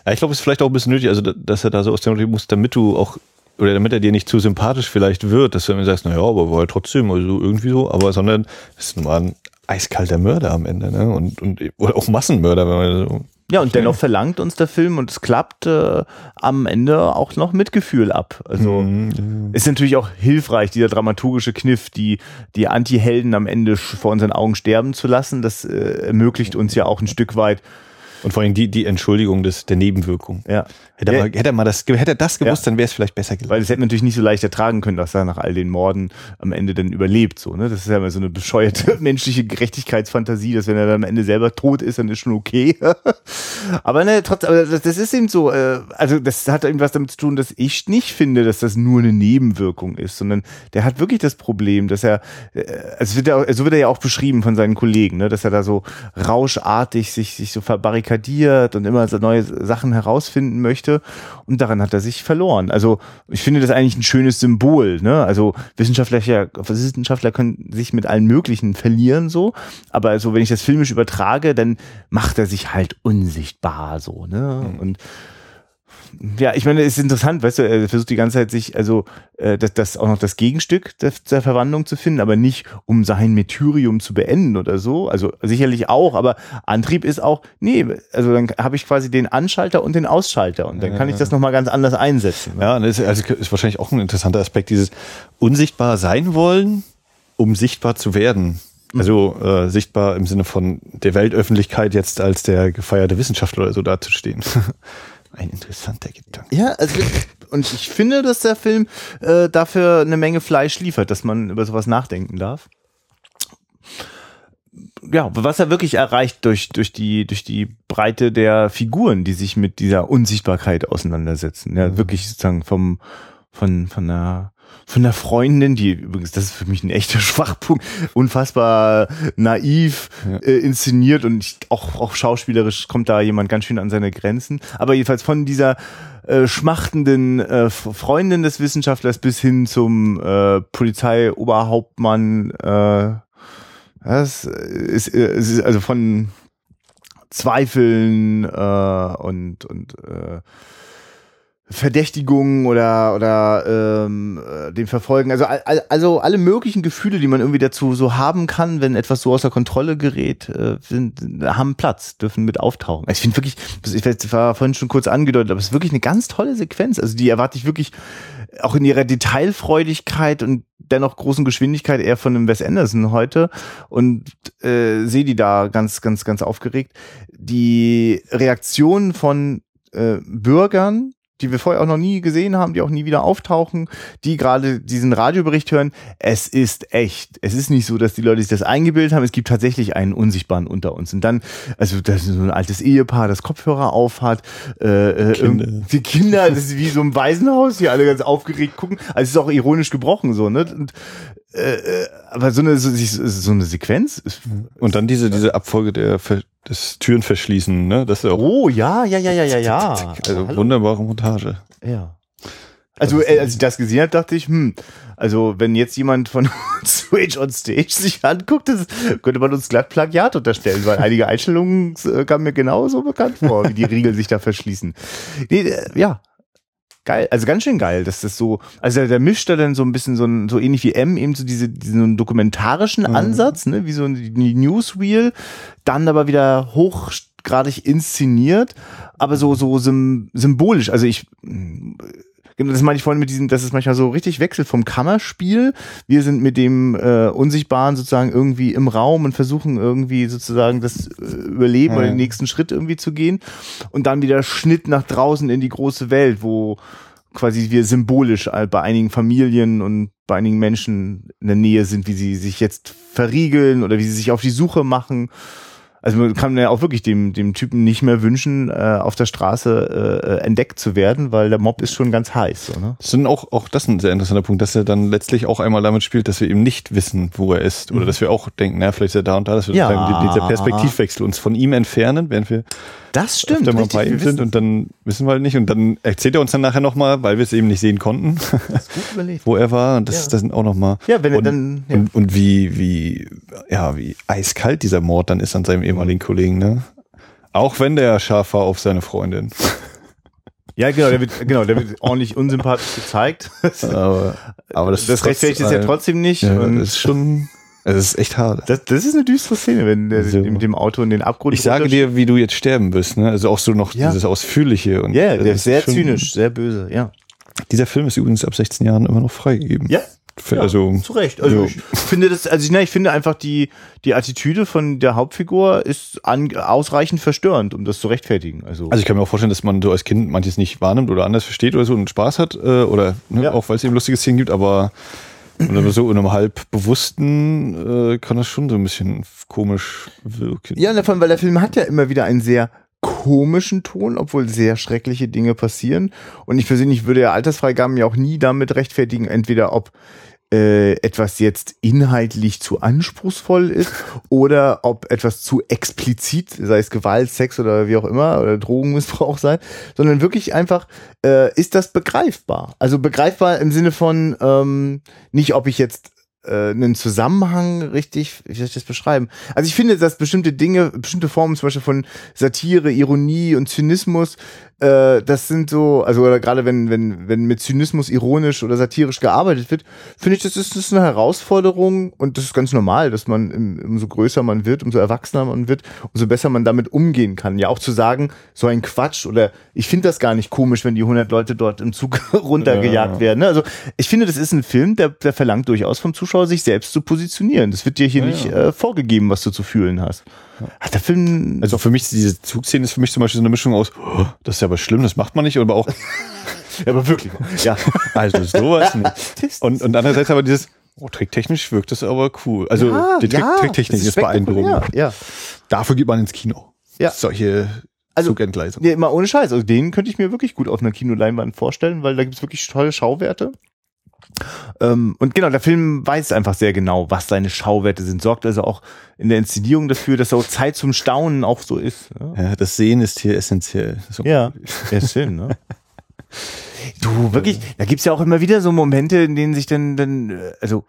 A: Ja, ich glaube, es ist vielleicht auch ein bisschen nötig, also dass er da so aus der muss, damit du auch oder damit er dir nicht zu sympathisch vielleicht wird, dass du immer sagst, naja, aber war ja trotzdem also irgendwie so, aber sondern es ist nur ein eiskalter Mörder am Ende, ne? Und, und oder auch Massenmörder, wenn man so
B: ja, und dennoch verlangt uns der Film und es klappt äh, am Ende auch noch Mitgefühl ab. Also mhm, ist natürlich auch hilfreich, dieser dramaturgische Kniff, die, die Anti-Helden am Ende vor unseren Augen sterben zu lassen. Das äh, ermöglicht uns ja auch ein Stück weit
A: und vor allem die, die Entschuldigung des, der Nebenwirkung.
B: Ja.
A: Hätte, er, mal, hätte er mal das, hätte er das gewusst, ja. dann wäre es vielleicht besser
B: gewesen. Weil es hätte natürlich nicht so leicht ertragen können, dass er nach all den Morden am Ende dann überlebt, so, ne? Das ist ja immer so eine bescheuerte *laughs* menschliche Gerechtigkeitsfantasie, dass wenn er dann am Ende selber tot ist, dann ist schon okay. *laughs* aber ne, aber das, das ist eben so, äh, also das hat irgendwas damit zu tun, dass ich nicht finde, dass das nur eine Nebenwirkung ist, sondern der hat wirklich das Problem, dass er, äh, also wird er, so wird er ja auch beschrieben von seinen Kollegen, ne, dass er da so rauschartig sich, sich so verbarrikadiert verkadiert und immer so neue Sachen herausfinden möchte. Und daran hat er sich verloren. Also ich finde das eigentlich ein schönes Symbol. Ne? Also Wissenschaftler, Wissenschaftler können sich mit allen möglichen verlieren so. Aber so, wenn ich das filmisch übertrage, dann macht er sich halt unsichtbar so. Ne? Mhm. Und ja, ich meine, es ist interessant, weißt du, er versucht die ganze Zeit sich, also äh, das, das auch noch das Gegenstück der, der Verwandlung zu finden, aber nicht um sein Metyrium zu beenden oder so. Also sicherlich auch, aber Antrieb ist auch, nee, also dann habe ich quasi den Anschalter und den Ausschalter und dann kann ich das nochmal ganz anders einsetzen.
A: Ja, das ist, also ist wahrscheinlich auch ein interessanter Aspekt, dieses unsichtbar sein wollen, um sichtbar zu werden. Also äh, sichtbar im Sinne von der Weltöffentlichkeit jetzt als der gefeierte Wissenschaftler oder so dazustehen. *laughs* Ein interessanter Gedanke.
B: Ja, also, und ich finde, dass der Film äh, dafür eine Menge Fleisch liefert, dass man über sowas nachdenken darf. Ja, was er wirklich erreicht durch, durch, die, durch die Breite der Figuren, die sich mit dieser Unsichtbarkeit auseinandersetzen. Ja, mhm. wirklich sozusagen vom, von, von der von der Freundin, die übrigens, das ist für mich ein echter *laughs* Schwachpunkt, unfassbar naiv ja. äh, inszeniert und ich, auch, auch schauspielerisch kommt da jemand ganz schön an seine Grenzen. Aber jedenfalls von dieser äh, schmachtenden äh, Freundin des Wissenschaftlers bis hin zum äh, Polizeioberhauptmann, äh, das ist, äh, ist also von Zweifeln äh, und und äh, Verdächtigungen oder oder ähm, äh, den Verfolgen, also also alle möglichen Gefühle, die man irgendwie dazu so haben kann, wenn etwas so außer Kontrolle gerät, äh, sind, haben Platz, dürfen mit auftauchen. Ich finde wirklich, ich war vorhin schon kurz angedeutet, aber es ist wirklich eine ganz tolle Sequenz. Also die erwarte ich wirklich auch in ihrer Detailfreudigkeit und dennoch großen Geschwindigkeit eher von einem Wes Anderson heute und äh, sehe die da ganz ganz ganz aufgeregt. Die Reaktion von äh, Bürgern die wir vorher auch noch nie gesehen haben, die auch nie wieder auftauchen, die gerade diesen Radiobericht hören. Es ist echt. Es ist nicht so, dass die Leute sich das eingebildet haben. Es gibt tatsächlich einen Unsichtbaren unter uns. Und dann, also das ist so ein altes Ehepaar, das Kopfhörer aufhat. Äh, äh Kinder. Die Kinder, das ist wie so ein Waisenhaus, die alle ganz aufgeregt gucken. Also es ist auch ironisch gebrochen so, ne? Und, äh, aber so eine, so, so eine Sequenz.
A: Und dann diese, diese Abfolge der das Türen verschließen, ne? Das ist auch
B: oh, ja, ja, ja, ja, ja, ja. *laughs*
A: Also Hallo. wunderbare Montage.
B: Ja. Also, äh, als ich das gesehen habe, dachte ich, hm, also wenn jetzt jemand von *laughs* Switch on Stage sich anguckt, das könnte man uns glatt Plagiat unterstellen, weil einige Einstellungen äh, kamen mir genauso bekannt vor, wie die Riegel sich da verschließen. Nee, äh, ja, geil, also ganz schön geil, dass das so, also der, der mischt da dann so ein bisschen so, ein, so ähnlich wie M, eben so diese, diesen dokumentarischen mhm. Ansatz, ne, wie so ein Newsreel, dann aber wieder hochgradig inszeniert, aber so, so symbolisch, also ich, das meine ich vorhin mit diesem, das ist manchmal so richtig Wechsel vom Kammerspiel. Wir sind mit dem äh, Unsichtbaren sozusagen irgendwie im Raum und versuchen irgendwie sozusagen das äh, Überleben ja. oder den nächsten Schritt irgendwie zu gehen. Und dann wieder Schnitt nach draußen in die große Welt, wo quasi wir symbolisch bei einigen Familien und bei einigen Menschen in der Nähe sind, wie sie sich jetzt verriegeln oder wie sie sich auf die Suche machen. Also man kann ja auch wirklich dem, dem Typen nicht mehr wünschen, äh, auf der Straße äh, entdeckt zu werden, weil der Mob ist schon ganz heiß. So, ne?
A: Das sind auch, auch das ist ein sehr interessanter Punkt, dass er dann letztlich auch einmal damit spielt, dass wir eben nicht wissen, wo er ist. Oder
B: Mhm.
A: dass wir auch denken, na, vielleicht ist er da und da, dass wir
B: Ja.
A: dieser Perspektivwechsel uns von ihm entfernen, während wir
B: Das stimmt.
A: mal bei ihm sind und dann wissen wir halt nicht. Und dann erzählt er uns dann nachher nochmal, weil wir es eben nicht sehen konnten, *laughs* wo er war. Und das,
B: Ja.
A: das sind auch nochmal.
B: Ja, wenn er
A: und,
B: dann. Ja.
A: und, und wie, wie, ja, wie eiskalt dieser Mord dann ist an seinem ehemaligen Kollegen, ne? Auch wenn der scharf war auf seine Freundin. *laughs*
B: ja, genau, der wird, genau, der wird ordentlich unsympathisch gezeigt. *laughs*
A: Aber, aber das,
B: das
A: ist
B: rechtfertigt es ja
A: trotz-
B: trotzdem nicht.
A: Ja,
B: und
A: das ist schon, es ist echt hart.
B: das, das ist eine düstere Szene, wenn der
A: So.
B: mit dem Auto in den Abgrund
A: Ich sage dir, wie du jetzt sterben wirst, ne? Also auch so noch
B: Ja.
A: dieses Ausführliche und
B: Ja,
A: das
B: der ist sehr zynisch, sehr böse, ja.
A: Dieser Film ist übrigens ab 16 Jahren immer noch freigegeben.
B: Ja, Ja,
A: also,
B: zu Recht. Also
A: Ja.
B: ich finde das, also ich, ne, ich finde einfach die, die Attitüde von der Hauptfigur ist an, ausreichend verstörend, um das zu rechtfertigen. Also,
A: also ich kann mir auch vorstellen, dass man so als Kind manches nicht wahrnimmt oder anders versteht oder so und Spaß hat äh, oder ne,
B: Ja.
A: auch weil es eben lustige Szenen gibt, aber oder so in einem halb bewussten äh, kann das schon so ein bisschen komisch wirken.
B: ja, davon, weil der Film hat ja immer wieder einen sehr komischen Ton, obwohl sehr schreckliche Dinge passieren. Und ich persönlich würde ja Altersfreigaben ja auch nie damit rechtfertigen, entweder ob äh, etwas jetzt inhaltlich zu anspruchsvoll ist *laughs* oder ob etwas zu explizit, sei es Gewalt, Sex oder wie auch immer, oder Drogenmissbrauch sein, sondern wirklich einfach, äh, ist das begreifbar? Also begreifbar im Sinne von ähm, nicht, ob ich jetzt äh, einen Zusammenhang richtig, wie soll ich das beschreiben? Also ich finde, dass bestimmte Dinge, bestimmte Formen zum Beispiel von Satire, Ironie und Zynismus, äh, das sind so, also oder gerade wenn, wenn, wenn mit Zynismus ironisch oder satirisch gearbeitet wird, finde ich, das ist, das ist eine Herausforderung und das ist ganz normal, dass man im, umso größer man wird, umso erwachsener man wird, umso besser man damit umgehen kann. Ja, auch zu sagen, so ein Quatsch oder ich finde das gar nicht komisch, wenn die 100 Leute dort im Zug *laughs* runtergejagt
A: Ja.
B: werden. Ne? Also ich finde, das ist ein Film, der, der verlangt durchaus vom Zuschauer, sich selbst zu positionieren. Das wird dir hier
A: Ja,
B: nicht
A: ja.
B: Äh, vorgegeben, was du zu fühlen hast. Hat der Film
A: Also für mich, diese Zugszene ist für mich zum Beispiel so eine Mischung aus, oh, das ist ja aber schlimm, das macht man nicht, aber auch, *laughs*
B: ja, aber wirklich. Ja.
A: also sowas nicht. Und, und andererseits aber dieses, oh, tricktechnisch wirkt das aber cool. Also
B: Ja,
A: die Trick,
B: ja,
A: Tricktechnik
B: das
A: ist, beeindruckend.
B: spektakulär, Ja.
A: Dafür geht man ins Kino.
B: Ja.
A: Solche
B: Also-
A: Zugentgleisungen.
B: Ja, mal ohne Scheiß. Also den könnte ich mir wirklich gut auf einer Kinoleinwand vorstellen, weil da gibt's wirklich tolle Schauwerte. Ähm, und genau, der Film weiß einfach sehr genau, was seine Schauwerte sind, sorgt also auch in der Inszenierung dafür, dass auch Zeit zum Staunen auch so ist. Ja,
A: Ja, das Sehen ist hier essentiell. So.
B: ja. ja schön, ne? Du, wirklich, da gibt's ja auch immer wieder so Momente, in denen sich dann, dann äh, also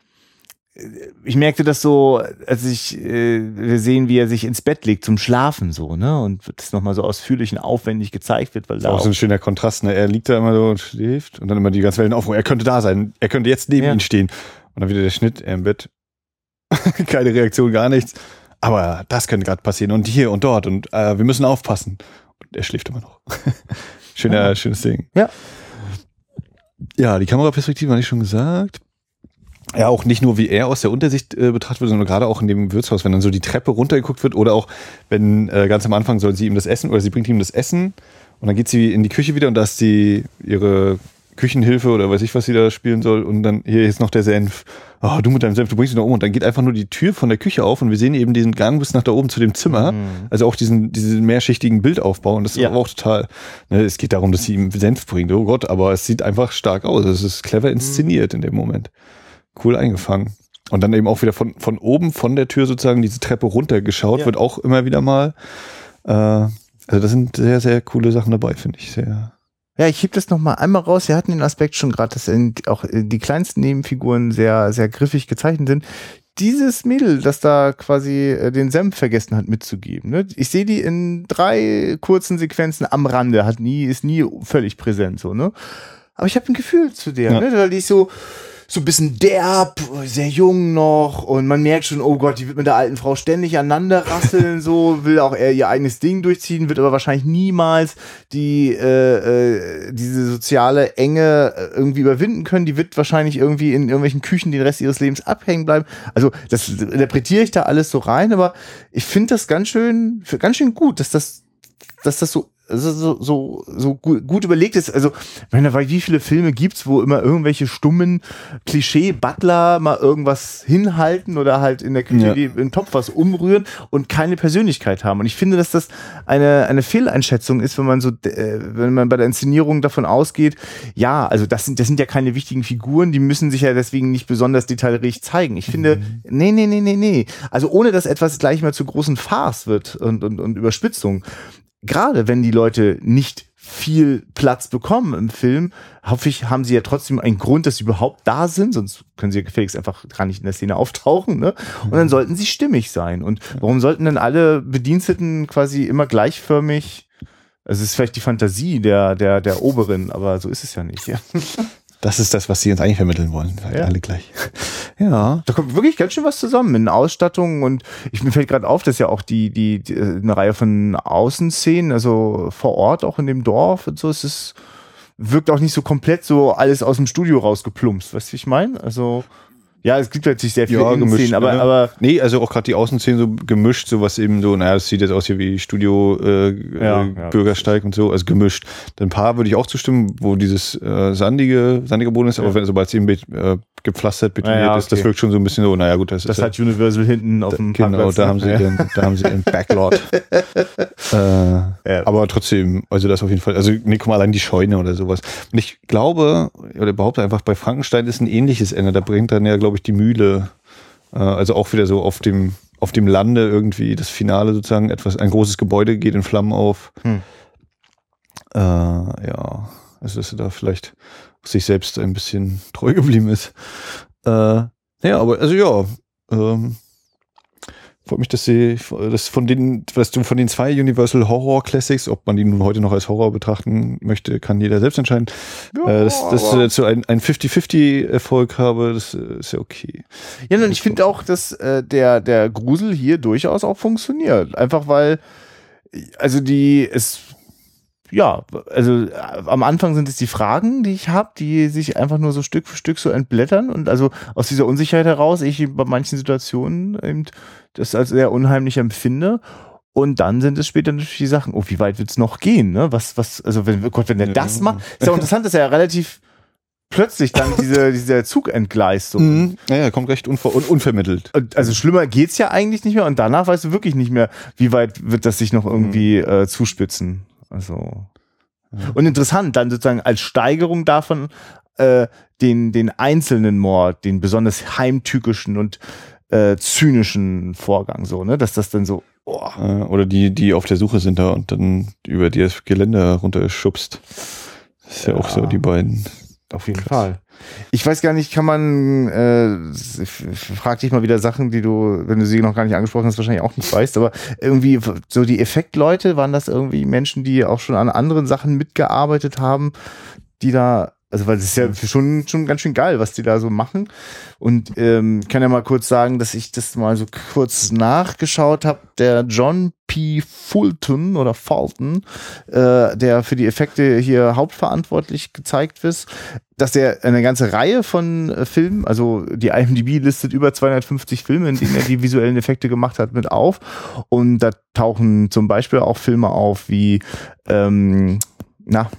B: ich merkte das so, als ich äh, wir sehen, wie er sich ins Bett legt zum Schlafen so, ne? Und das nochmal so ausführlich und aufwendig gezeigt wird, weil
A: Das
B: da
A: ist auch
B: auch
A: so ein schöner Kontrast. Ne? Er liegt da immer so und schläft und dann immer die ganze Welt auf. Er könnte da sein. Er könnte jetzt neben
B: Ja.
A: ihm stehen. Und dann wieder der Schnitt, er im Bett. *laughs* Keine Reaktion, gar nichts. Aber das könnte gerade passieren und hier und dort und äh, wir müssen aufpassen. Und er schläft immer noch. *laughs* Schöner,
B: Ja.
A: schönes Ding.
B: Ja.
A: Ja, die Kameraperspektive hatte ich schon gesagt. Ja, auch nicht nur wie er aus der Untersicht äh, betrachtet wird, sondern gerade auch in dem Wirtshaus, wenn dann so die Treppe runtergeguckt wird oder auch, wenn äh, ganz am Anfang soll sie ihm das Essen oder sie bringt ihm das Essen und dann geht sie in die Küche wieder und da ist die ihre Küchenhilfe oder weiß ich, was sie da spielen soll und dann hier ist noch der Senf. Oh, du mit deinem Senf, du bringst ihn da oben und dann geht einfach nur die Tür von der Küche auf und wir sehen eben diesen Gang bis nach da oben zu dem Zimmer. Also auch diesen, diesen mehrschichtigen Bildaufbau und das ist
B: Ja.
A: aber auch total, ne, es geht darum, dass sie ihm Senf bringt, oh Gott, aber es sieht einfach stark aus. Es ist clever inszeniert in dem Moment. Cool eingefangen. Und dann eben auch wieder von, von oben, von der Tür sozusagen diese Treppe runtergeschaut,
B: Ja.
A: wird auch immer wieder mal. Äh, also da sind sehr, sehr coole Sachen dabei, finde ich. Sehr.
B: Ja, ich heb das noch mal einmal raus. Wir hatten den Aspekt schon gerade, dass auch äh, die kleinsten Nebenfiguren sehr, sehr griffig gezeichnet sind. Dieses Mädel, das da quasi äh, den Senf vergessen hat mitzugeben. Ne? Ich sehe die in drei kurzen Sequenzen am Rande, hat nie, ist nie völlig präsent so, ne? Aber ich habe ein Gefühl zu der,
A: Ja.
B: ne? Weil die ist so, so ein bisschen derb, sehr jung noch und man merkt schon, oh Gott, die wird mit der alten Frau ständig aneinander rasseln, so, will auch eher ihr eigenes Ding durchziehen, wird aber wahrscheinlich niemals die, äh, äh, diese soziale Enge äh, irgendwie überwinden können. Die wird wahrscheinlich irgendwie in irgendwelchen Küchen den Rest ihres Lebens abhängen bleiben. Also, das interpretiere ich da alles so rein, aber ich finde das ganz schön, ganz schön gut, dass das, dass das so so, so, so, gut, gut überlegt ist. Also, meine, weil wie viele Filme gibt's, wo immer irgendwelche stummen Klischee-Butler mal irgendwas hinhalten oder halt in der Küche
A: Ja.
B: im Topf was umrühren und keine Persönlichkeit haben. Und ich finde, dass das eine, eine Fehleinschätzung ist, wenn man so, äh, wenn man bei der Inszenierung davon ausgeht, ja, also das sind, das sind ja keine wichtigen Figuren, die müssen sich ja deswegen nicht besonders detailreich zeigen. Ich finde, nee, nee, nee, nee, nee. Also ohne, dass etwas gleich mal zu großen Farce wird und, und, und Überspitzung. Gerade wenn die Leute nicht viel Platz bekommen im Film, hoffe ich, haben sie ja trotzdem einen Grund, dass sie überhaupt da sind, sonst können sie ja gefälligst einfach gar nicht in der Szene auftauchen, ne? Und dann sollten sie stimmig sein. Und warum sollten denn alle Bediensteten quasi immer gleichförmig also es ist vielleicht die Fantasie der, der, der Oberen, aber so ist es ja nicht. Ja. *laughs*
A: Das ist das, was sie uns eigentlich vermitteln wollen.
B: Ja.
A: Alle gleich. *laughs* Ja.
B: Da kommt wirklich ganz schön was zusammen in Ausstattung und ich mir fällt gerade auf, dass ja auch die, die, die eine Reihe von Außenszenen, also vor Ort, auch in dem Dorf und so, es ist, wirkt auch nicht so komplett so alles aus dem Studio rausgeplumpst, weißt du, wie ich meine? Also, ja, es gibt natürlich sehr viele
A: Ja, gemischt,
B: Innenszenen, aber,
A: ne?
B: aber
A: Nee, also auch gerade die Außenszenen so gemischt, so was eben so, naja, das sieht jetzt aus hier wie Studio äh,
B: Ja,
A: äh,
B: ja.
A: Bürgersteig und so, also gemischt. Ein paar würde ich auch zustimmen, wo dieses äh, sandige, sandige Boden ist, aber wenn sobald es eben äh, gepflastert, betoniert
B: Ja, ja,
A: ist, das
B: okay.
A: wirkt schon so ein bisschen so, naja gut, das,
B: das
A: ist
B: hat Universal hinten auf dem
A: Genau,
B: Parkplatz,
A: da
B: ne?
A: haben sie den, da haben sie den *laughs* Backlot. äh, Aber trotzdem, also das auf jeden Fall, also nee, guck mal, allein die Scheune oder sowas. Und ich glaube, oder behaupte einfach, bei Frankenstein ist ein ähnliches Ende. Da bringt dann ja, glaube ich, die Mühle, äh, also auch wieder so auf dem, auf dem Lande irgendwie das Finale sozusagen, etwas, ein großes Gebäude geht in Flammen auf.
B: Hm.
A: Äh, ja, also dass er da vielleicht sich selbst ein bisschen treu geblieben ist. Äh, ja, aber also ja, ähm, freut mich, dass sie das von den, dass du von den zwei Universal Horror Classics, ob man die nun heute noch als Horror betrachten möchte, kann jeder selbst entscheiden.
B: Ja,
A: äh, dass dass du dazu ein, ein 50-50 Erfolg habe, das ist ja okay.
B: Ja, und ich finde auch, dass äh, der, der Grusel hier durchaus auch funktioniert. Einfach weil, also die, es, ja, also äh, am Anfang sind es die Fragen, die ich habe, die sich einfach nur so Stück für Stück so entblättern und also aus dieser Unsicherheit heraus, ich bei manchen Situationen eben das als sehr unheimlich empfinde. Und dann sind es später natürlich die Sachen, oh, wie weit wird's noch gehen, ne? Was, was, also wenn, oh Gott, wenn der
A: Ja.
B: das macht, ist ja auch interessant, dass er ja relativ plötzlich dann *laughs* diese, dieser Zug entgleist. So.
A: Mhm. Naja, kommt recht unver un unvermittelt.
B: Also schlimmer geht's ja eigentlich nicht mehr und danach weißt du wirklich nicht mehr, wie weit wird das sich noch irgendwie äh, zuspitzen. Also und interessant dann sozusagen als Steigerung davon äh, den den einzelnen Mord, den besonders heimtückischen und äh, zynischen Vorgang so, ne, dass das dann so oh,
A: oder die, die auf der Suche sind da und dann über das Geländer runterschubst. Das ist ja, auch
B: Ja.
A: so die beiden.
B: Auf jeden Fall. Ich weiß gar nicht, kann man, äh, frag dich mal wieder Sachen, die du, wenn du sie noch gar nicht angesprochen hast, wahrscheinlich auch nicht weißt, aber irgendwie so die Effektleute, waren das irgendwie Menschen, die auch schon an anderen Sachen mitgearbeitet haben, die da, also weil es ist ja schon, schon ganz schön geil, was die da so machen. Und ähm, ich kann ja mal kurz sagen, dass ich das mal so kurz nachgeschaut habe. Der John P. Fulton oder Fulton, äh, der für die Effekte hier hauptverantwortlich gezeigt ist, dass er eine ganze Reihe von äh, Filmen, also die IMDb listet über 250 Filme, in denen er die visuellen Effekte gemacht hat, mit auf. Und da tauchen zum Beispiel auch Filme auf wie, ähm, na,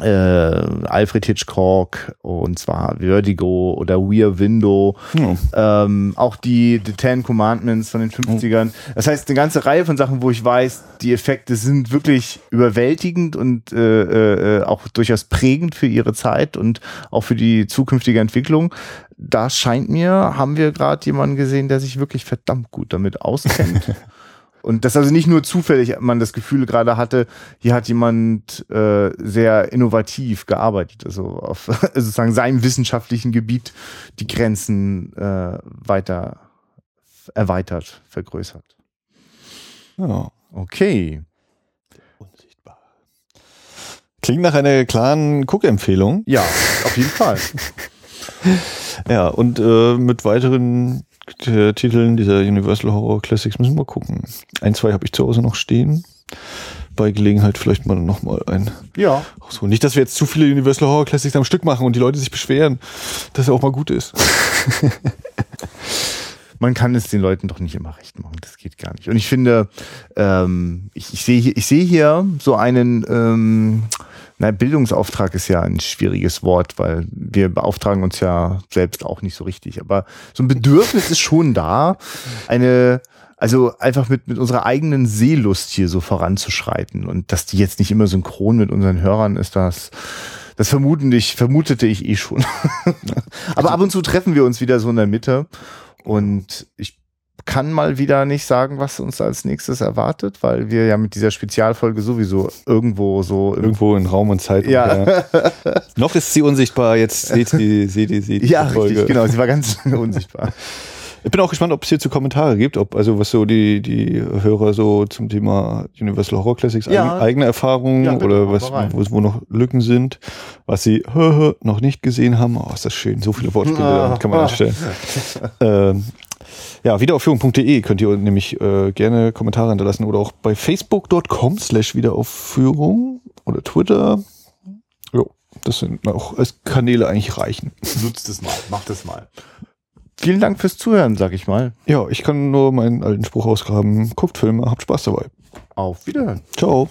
B: äh, Alfred Hitchcock und zwar Vertigo oder Rear Window,
A: Ja.
B: ähm, auch die The Ten Commandments von den 50ern. Das heißt, eine ganze Reihe von Sachen, wo ich weiß, die Effekte sind wirklich überwältigend und äh, äh, auch durchaus prägend für ihre Zeit und auch für die zukünftige Entwicklung. Da scheint mir, haben wir gerade jemanden gesehen, der sich wirklich verdammt gut damit auskennt. *laughs* Und das also nicht nur zufällig man das Gefühl gerade hatte, hier hat jemand äh, sehr innovativ gearbeitet, also auf *laughs* sozusagen seinem wissenschaftlichen Gebiet die Grenzen äh, weiter erweitert, vergrößert.
A: ja.
B: Okay.
A: Unsichtbar. Klingt nach einer klaren Guckempfehlung.
B: Ja, auf jeden Fall. *laughs*
A: Ja, und äh, mit weiteren Titeln dieser Universal Horror Classics müssen wir gucken. Ein, zwei habe ich zu Hause noch stehen. Bei Gelegenheit vielleicht mal noch mal ein
B: Ja.
A: rausholen. Nicht, dass wir jetzt zu viele Universal Horror Classics am Stück machen und die Leute sich beschweren, dass er auch mal gut ist. *laughs*
B: man kann es den Leuten doch nicht immer recht machen. Das geht gar nicht. Und ich finde, ähm, ich, ich sehe hier, ich sehe hier so einen, ähm, na, Bildungsauftrag ist ja ein schwieriges Wort, weil wir beauftragen uns ja selbst auch nicht so richtig. Aber so ein Bedürfnis ist schon da, eine, also einfach mit, mit unserer eigenen Seelust hier so voranzuschreiten. Und dass die jetzt nicht immer synchron mit unseren Hörern ist, das, das vermuten ich, vermutete ich eh schon. *laughs* Aber ab und zu treffen wir uns wieder so in der Mitte. Und ich kann mal wieder nicht sagen, was uns als nächstes erwartet, weil wir ja mit dieser Spezialfolge sowieso irgendwo so
A: irgendwo in Raum und Zeit.
B: Ja. *laughs*
A: Noch ist sie unsichtbar. Jetzt seht ihr, seht ihr, seht ihr
B: Ja, richtig, genau. Sie war ganz *laughs* unsichtbar.
A: Ich bin auch gespannt, ob es hierzu Kommentare gibt, ob also was so die die Hörer so zum Thema Universal Horror Classics
B: Ja.
A: eigene Erfahrungen
B: Ja,
A: oder was wo, wo noch Lücken sind, was sie *laughs* noch nicht gesehen haben. Oh, ist das schön, so viele Wortspiele
B: Ah.
A: kann man anstellen. ähm, ja, wiederaufführung.de könnt ihr nämlich äh, gerne Kommentare hinterlassen oder auch bei facebook.com slash Wiederaufführung oder Twitter. Jo, das sind auch als Kanäle eigentlich reichen.
B: Nutzt es mal, macht es mal. Vielen Dank fürs Zuhören, sag ich mal.
A: Ja, ich kann nur meinen alten Spruch ausgraben. Guckt Filme, habt Spaß dabei.
B: Auf Wiederhören.
A: Ciao.